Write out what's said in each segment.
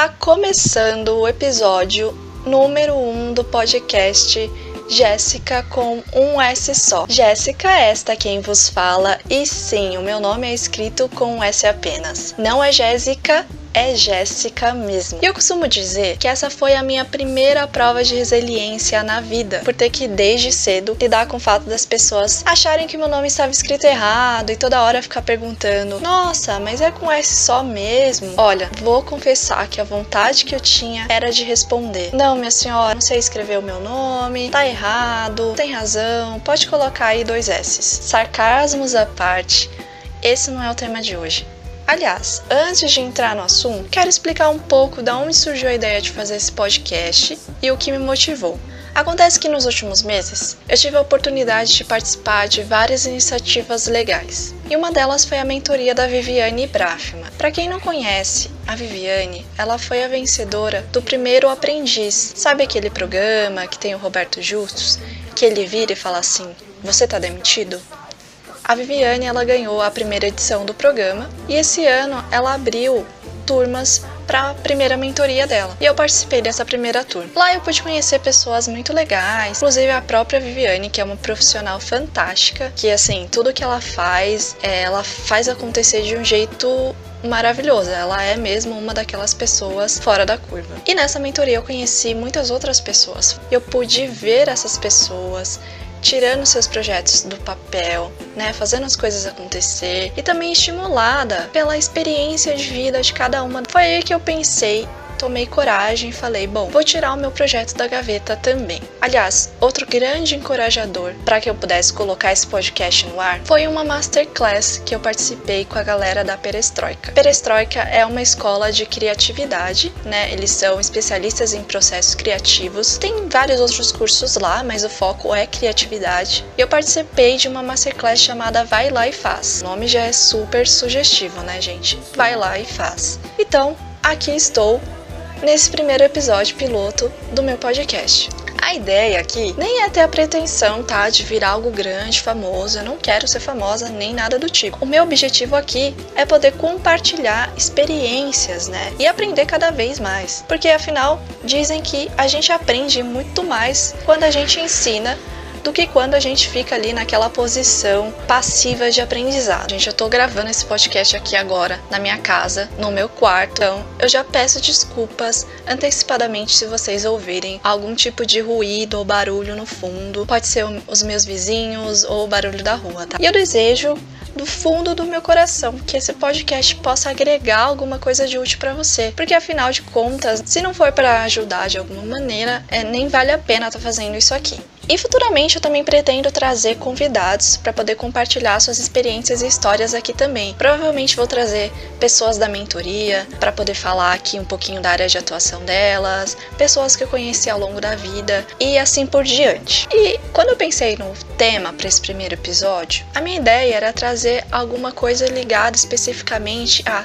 Está começando o episódio número 1 um do podcast Jéssica com um S só. Jéssica, esta quem vos fala, e sim, o meu nome é escrito com um S apenas. Não é Jéssica é Jéssica mesmo. E eu costumo dizer que essa foi a minha primeira prova de resiliência na vida, por ter que desde cedo lidar com o fato das pessoas acharem que meu nome estava escrito errado e toda hora ficar perguntando: "Nossa, mas é com S só mesmo?". Olha, vou confessar que a vontade que eu tinha era de responder: "Não, minha senhora, não sei escrever o meu nome, tá errado, tem razão, pode colocar aí dois S". Sarcasmos à parte, esse não é o tema de hoje. Aliás, antes de entrar no assunto, quero explicar um pouco da onde surgiu a ideia de fazer esse podcast e o que me motivou. Acontece que nos últimos meses eu tive a oportunidade de participar de várias iniciativas legais. E uma delas foi a mentoria da Viviane Brafman. Para quem não conhece, a Viviane, ela foi a vencedora do primeiro Aprendiz. Sabe aquele programa que tem o Roberto Justus, que ele vira e fala assim: "Você tá demitido?" A Viviane ela ganhou a primeira edição do programa e esse ano ela abriu turmas para a primeira mentoria dela. E eu participei dessa primeira turma. Lá eu pude conhecer pessoas muito legais, inclusive a própria Viviane, que é uma profissional fantástica, que assim, tudo que ela faz, é, ela faz acontecer de um jeito maravilhosa. Ela é mesmo uma daquelas pessoas fora da curva. E nessa mentoria eu conheci muitas outras pessoas. Eu pude ver essas pessoas, tirando seus projetos do papel, né, fazendo as coisas acontecer e também estimulada pela experiência de vida de cada uma. Foi aí que eu pensei tomei coragem e falei: bom, vou tirar o meu projeto da gaveta também. Aliás, outro grande encorajador para que eu pudesse colocar esse podcast no ar foi uma masterclass que eu participei com a galera da Perestroika. Perestroika é uma escola de criatividade, né? Eles são especialistas em processos criativos. Tem vários outros cursos lá, mas o foco é criatividade. E eu participei de uma masterclass chamada Vai lá e faz. O nome já é super sugestivo, né, gente? Vai lá e faz. Então, aqui estou nesse primeiro episódio piloto do meu podcast. A ideia aqui nem é ter a pretensão, tá, de virar algo grande, famoso. Eu não quero ser famosa nem nada do tipo. O meu objetivo aqui é poder compartilhar experiências, né, e aprender cada vez mais. Porque afinal, dizem que a gente aprende muito mais quando a gente ensina do que quando a gente fica ali naquela posição passiva de aprendizado. Gente, eu tô gravando esse podcast aqui agora na minha casa, no meu quarto. Então, eu já peço desculpas antecipadamente se vocês ouvirem algum tipo de ruído ou barulho no fundo. Pode ser os meus vizinhos ou o barulho da rua, tá? E eu desejo do fundo do meu coração que esse podcast possa agregar alguma coisa de útil para você, porque afinal de contas, se não for para ajudar de alguma maneira, é, nem vale a pena estar tá fazendo isso aqui. E futuramente eu também pretendo trazer convidados para poder compartilhar suas experiências e histórias aqui também. Provavelmente vou trazer pessoas da mentoria para poder falar aqui um pouquinho da área de atuação delas, pessoas que eu conheci ao longo da vida e assim por diante. E quando eu pensei no tema para esse primeiro episódio, a minha ideia era trazer alguma coisa ligada especificamente a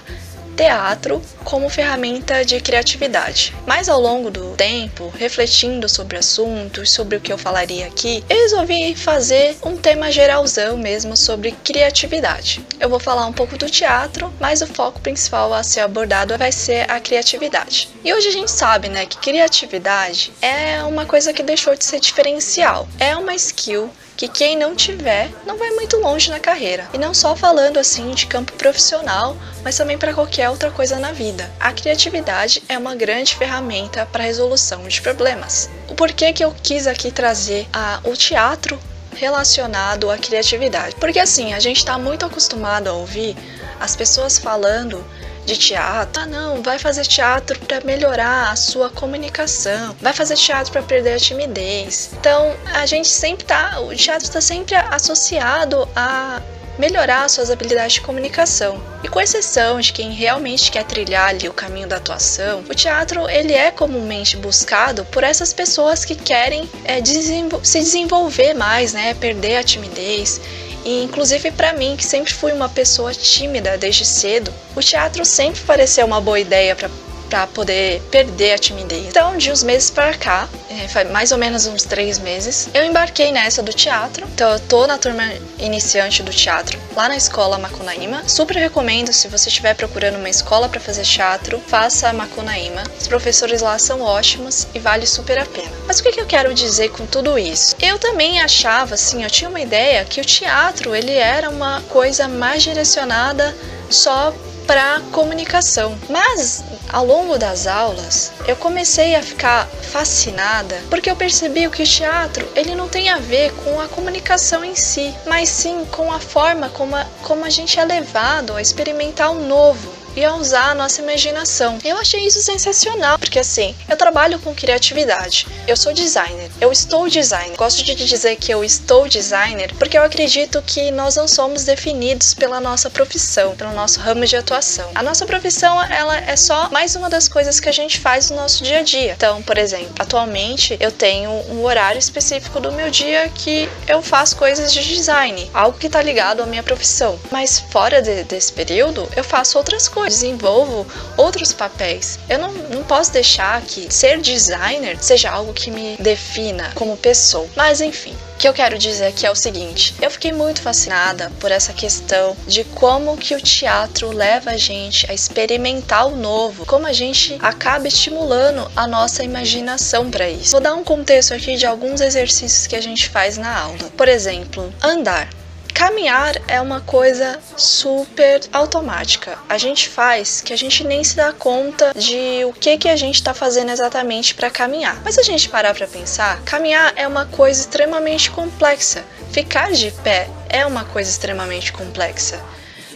teatro como ferramenta de criatividade. Mas ao longo do tempo, refletindo sobre assuntos, sobre o que eu falaria aqui, eu resolvi fazer um tema geralzão mesmo sobre criatividade. Eu vou falar um pouco do teatro, mas o foco principal a ser abordado vai ser a criatividade. E hoje a gente sabe, né, que criatividade é uma coisa que deixou de ser diferencial. É uma skill que quem não tiver não vai muito longe na carreira. E não só falando assim de campo profissional, mas também para qualquer outra coisa na vida. A criatividade é uma grande ferramenta para a resolução de problemas. O porquê que eu quis aqui trazer a, o teatro relacionado à criatividade? Porque assim, a gente está muito acostumado a ouvir as pessoas falando de teatro. Ah, não, vai fazer teatro para melhorar a sua comunicação, vai fazer teatro para perder a timidez. Então, a gente sempre tá, o teatro está sempre associado a melhorar suas habilidades de comunicação. E com exceção de quem realmente quer trilhar ali o caminho da atuação, o teatro ele é comumente buscado por essas pessoas que querem é, desenvol se desenvolver mais, né, perder a timidez e inclusive para mim, que sempre fui uma pessoa tímida desde cedo, o teatro sempre pareceu uma boa ideia para para poder perder a timidez. Então, de uns meses para cá, é, faz mais ou menos uns três meses, eu embarquei nessa do teatro. Então, eu tô na turma iniciante do teatro lá na escola Macunaíma. Super recomendo se você estiver procurando uma escola para fazer teatro, faça a Macunaíma. Os professores lá são ótimos e vale super a pena. Mas o que, que eu quero dizer com tudo isso? Eu também achava, assim, eu tinha uma ideia que o teatro ele era uma coisa mais direcionada só para comunicação. Mas ao longo das aulas, eu comecei a ficar fascinada porque eu percebi que o teatro ele não tem a ver com a comunicação em si, mas sim com a forma como a, como a gente é levado a experimentar o novo, e a usar a nossa imaginação. Eu achei isso sensacional, porque assim, eu trabalho com criatividade. Eu sou designer, eu estou designer. Gosto de dizer que eu estou designer porque eu acredito que nós não somos definidos pela nossa profissão, pelo nosso ramo de atuação. A nossa profissão, ela é só mais uma das coisas que a gente faz no nosso dia a dia. Então, por exemplo, atualmente eu tenho um horário específico do meu dia que eu faço coisas de design, algo que está ligado à minha profissão. Mas fora de, desse período, eu faço outras coisas desenvolvo outros papéis. Eu não, não posso deixar que ser designer seja algo que me defina como pessoa. Mas enfim, o que eu quero dizer aqui é o seguinte: eu fiquei muito fascinada por essa questão de como que o teatro leva a gente a experimentar o novo, como a gente acaba estimulando a nossa imaginação para isso. Vou dar um contexto aqui de alguns exercícios que a gente faz na aula. Por exemplo, andar. Caminhar é uma coisa super automática. A gente faz que a gente nem se dá conta de o que que a gente está fazendo exatamente para caminhar. Mas se a gente parar para pensar, caminhar é uma coisa extremamente complexa. Ficar de pé é uma coisa extremamente complexa.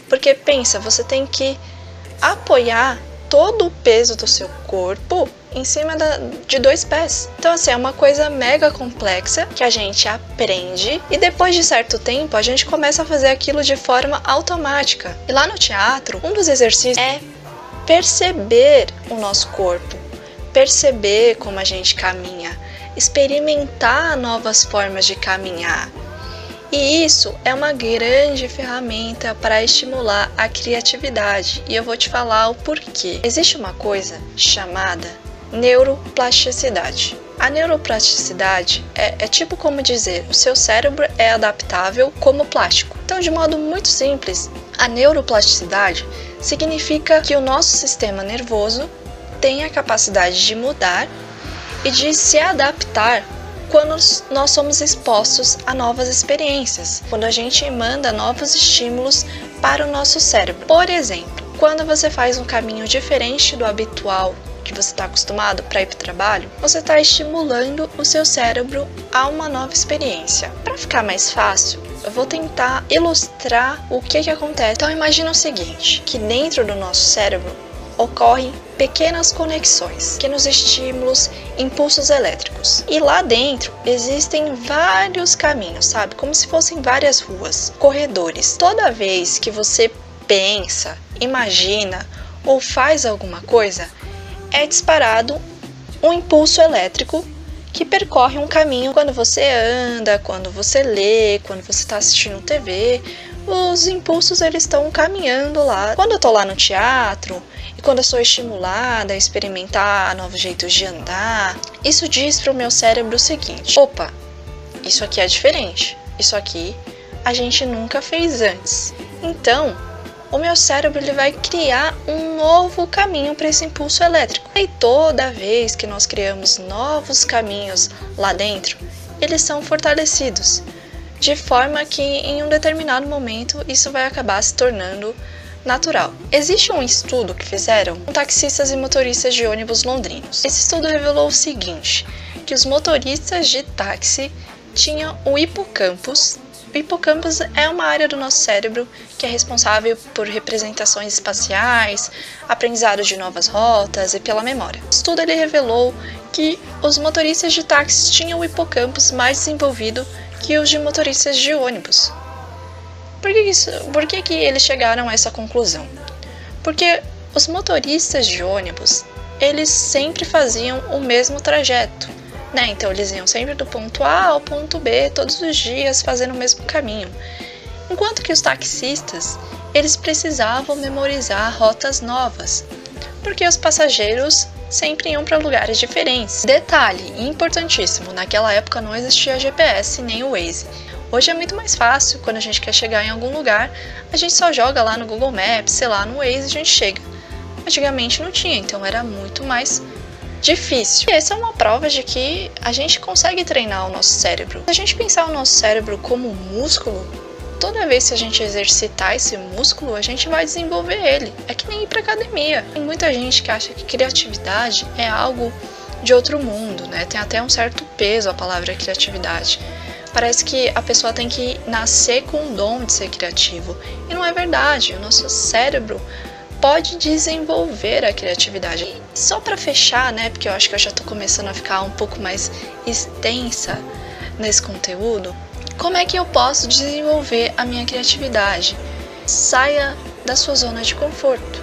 Porque pensa, você tem que apoiar todo o peso do seu corpo em cima da, de dois pés. Então, assim, é uma coisa mega complexa que a gente aprende e depois de certo tempo a gente começa a fazer aquilo de forma automática. E lá no teatro, um dos exercícios é perceber o nosso corpo, perceber como a gente caminha, experimentar novas formas de caminhar. E isso é uma grande ferramenta para estimular a criatividade, e eu vou te falar o porquê. Existe uma coisa chamada neuroplasticidade. A neuroplasticidade é, é, tipo como dizer o seu cérebro é adaptável como plástico. Então, de modo muito simples, a neuroplasticidade significa que o nosso sistema nervoso tem a capacidade de mudar e de se adaptar quando nós somos expostos a novas experiências, quando a gente manda novos estímulos para o nosso cérebro. Por exemplo, quando você faz um caminho diferente do habitual que você está acostumado para ir para o trabalho, você está estimulando o seu cérebro a uma nova experiência. Para ficar mais fácil, eu vou tentar ilustrar o que, que acontece. Então imagina o seguinte, que dentro do nosso cérebro ocorrem pequenas conexões, pequenos estímulos, impulsos elétricos. E lá dentro existem vários caminhos, sabe? Como se fossem várias ruas, corredores. Toda vez que você pensa, imagina ou faz alguma coisa, é disparado um impulso elétrico que percorre um caminho quando você anda, quando você lê, quando você está assistindo TV. Os impulsos eles estão caminhando lá. Quando eu estou lá no teatro e quando eu sou estimulada a experimentar novos jeitos de andar, isso diz para o meu cérebro o seguinte: opa, isso aqui é diferente. Isso aqui a gente nunca fez antes. Então, o meu cérebro ele vai criar um novo caminho para esse impulso elétrico. E toda vez que nós criamos novos caminhos lá dentro, eles são fortalecidos, de forma que em um determinado momento isso vai acabar se tornando natural. Existe um estudo que fizeram com taxistas e motoristas de ônibus londrinos. Esse estudo revelou o seguinte, que os motoristas de táxi tinham o hipocampus o hipocampus é uma área do nosso cérebro que é responsável por representações espaciais, aprendizado de novas rotas e pela memória. O estudo ele revelou que os motoristas de táxis tinham o hipocampus mais desenvolvido que os de motoristas de ônibus. Por que, isso, por que, que eles chegaram a essa conclusão? Porque os motoristas de ônibus eles sempre faziam o mesmo trajeto né? Então eles iam sempre do ponto A ao ponto B todos os dias fazendo o mesmo caminho. Enquanto que os taxistas, eles precisavam memorizar rotas novas. porque os passageiros sempre iam para lugares diferentes. Detalhe importantíssimo: naquela época não existia GPS nem o Waze. Hoje é muito mais fácil, quando a gente quer chegar em algum lugar, a gente só joga lá no Google Maps, sei lá, no Waze a gente chega. Antigamente não tinha, então era muito mais difícil. E essa é uma prova de que a gente consegue treinar o nosso cérebro. Se a gente pensar o nosso cérebro como músculo, toda vez que a gente exercitar esse músculo, a gente vai desenvolver ele. É que nem ir para academia. Tem muita gente que acha que criatividade é algo de outro mundo, né? Tem até um certo peso a palavra criatividade. Parece que a pessoa tem que nascer com o dom de ser criativo. E não é verdade. O nosso cérebro pode desenvolver a criatividade. Só para fechar, né, porque eu acho que eu já estou começando a ficar um pouco mais extensa nesse conteúdo, como é que eu posso desenvolver a minha criatividade? Saia da sua zona de conforto.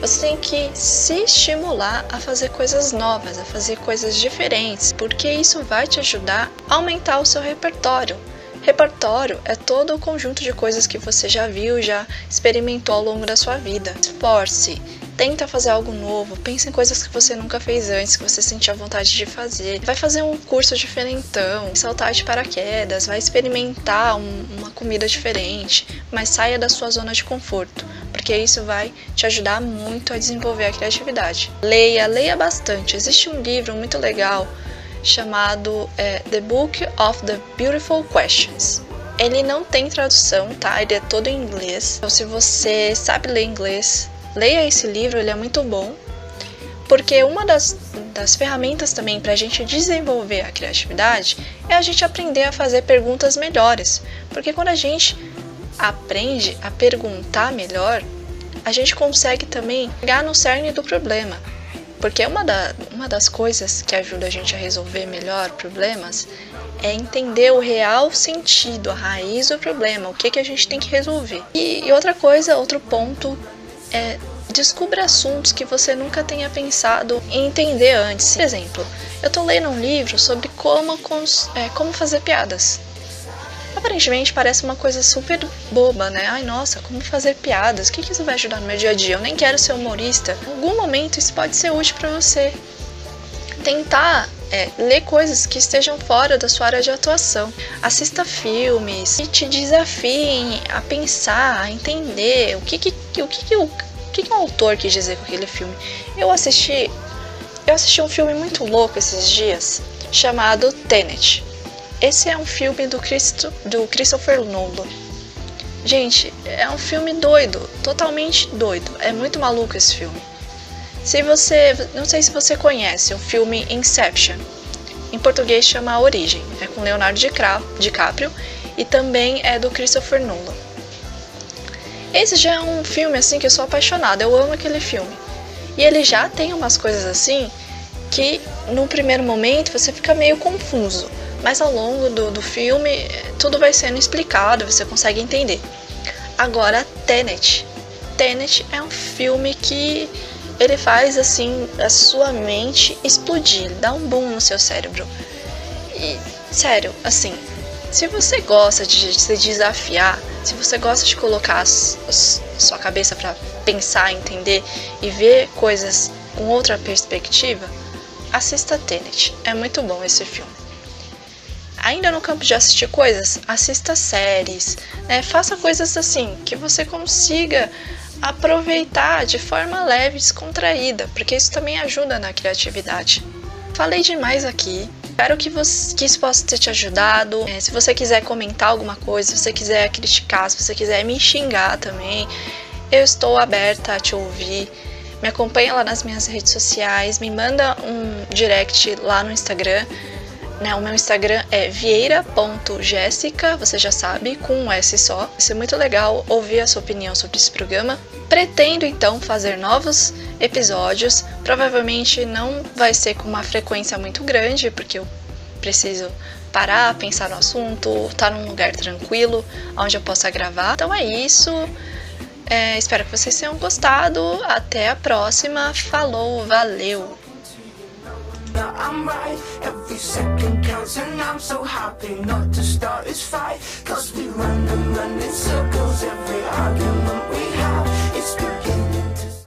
Você tem que se estimular a fazer coisas novas, a fazer coisas diferentes, porque isso vai te ajudar a aumentar o seu repertório. Repertório é todo o conjunto de coisas que você já viu, já experimentou ao longo da sua vida. Esforce, tenta fazer algo novo, pense em coisas que você nunca fez antes, que você sentia vontade de fazer. Vai fazer um curso diferentão, saltar de paraquedas, vai experimentar um, uma comida diferente, mas saia da sua zona de conforto, porque isso vai te ajudar muito a desenvolver a criatividade. Leia, leia bastante. Existe um livro muito legal chamado é, The Book of the Beautiful Questions. Ele não tem tradução, tá? Ele é todo em inglês. Então, se você sabe ler inglês, leia esse livro, ele é muito bom. Porque uma das, das ferramentas também para a gente desenvolver a criatividade é a gente aprender a fazer perguntas melhores. Porque quando a gente aprende a perguntar melhor, a gente consegue também chegar no cerne do problema. Porque uma, da, uma das coisas que ajuda a gente a resolver melhor problemas é entender o real sentido, a raiz do problema, o que, que a gente tem que resolver. E, e outra coisa, outro ponto é descubra assuntos que você nunca tenha pensado em entender antes. Por exemplo, eu estou lendo um livro sobre como, é, como fazer piadas. Aparentemente parece uma coisa super boba, né? Ai, nossa, como fazer piadas? O que isso vai ajudar no meu dia a dia? Eu nem quero ser humorista. Em algum momento isso pode ser útil para você. Tentar é, ler coisas que estejam fora da sua área de atuação. Assista filmes que te desafiem a pensar, a entender o que, que, o que, que o, que, que o autor quis dizer com aquele filme. Eu assisti, eu assisti um filme muito louco esses dias chamado Tenet. Esse é um filme do, do Christopher Nolan. Gente, é um filme doido, totalmente doido. É muito maluco esse filme. Se você, não sei se você conhece o filme Inception. Em português chama A Origem. É com Leonardo DiCaprio e também é do Christopher Nolan. Esse já é um filme assim que eu sou apaixonada. Eu amo aquele filme. E ele já tem umas coisas assim que no primeiro momento você fica meio confuso mas ao longo do, do filme tudo vai sendo explicado, você consegue entender. Agora, Tenet. Tenet é um filme que ele faz assim a sua mente explodir, dá um boom no seu cérebro. E sério, assim, se você gosta de se desafiar, se você gosta de colocar a sua cabeça para pensar, entender e ver coisas com outra perspectiva, assista Tenet. É muito bom esse filme ainda no campo de assistir coisas, assista séries, né? faça coisas assim que você consiga aproveitar de forma leve, descontraída, porque isso também ajuda na criatividade. Falei demais aqui. Espero que, você, que isso possa ter te ajudado. É, se você quiser comentar alguma coisa, se você quiser criticar, se você quiser me xingar também, eu estou aberta a te ouvir. Me acompanha lá nas minhas redes sociais, me manda um direct lá no Instagram né, o meu Instagram é vieira.jéssica, você já sabe, com um S só. Vai ser muito legal ouvir a sua opinião sobre esse programa. Pretendo então fazer novos episódios. Provavelmente não vai ser com uma frequência muito grande, porque eu preciso parar, pensar no assunto, estar tá num lugar tranquilo onde eu possa gravar. Então é isso. É, espero que vocês tenham gostado. Até a próxima. Falou, valeu! That I'm right. Every second counts and I'm so happy not to start this fight. Cause we run and run in circles every argument we have It's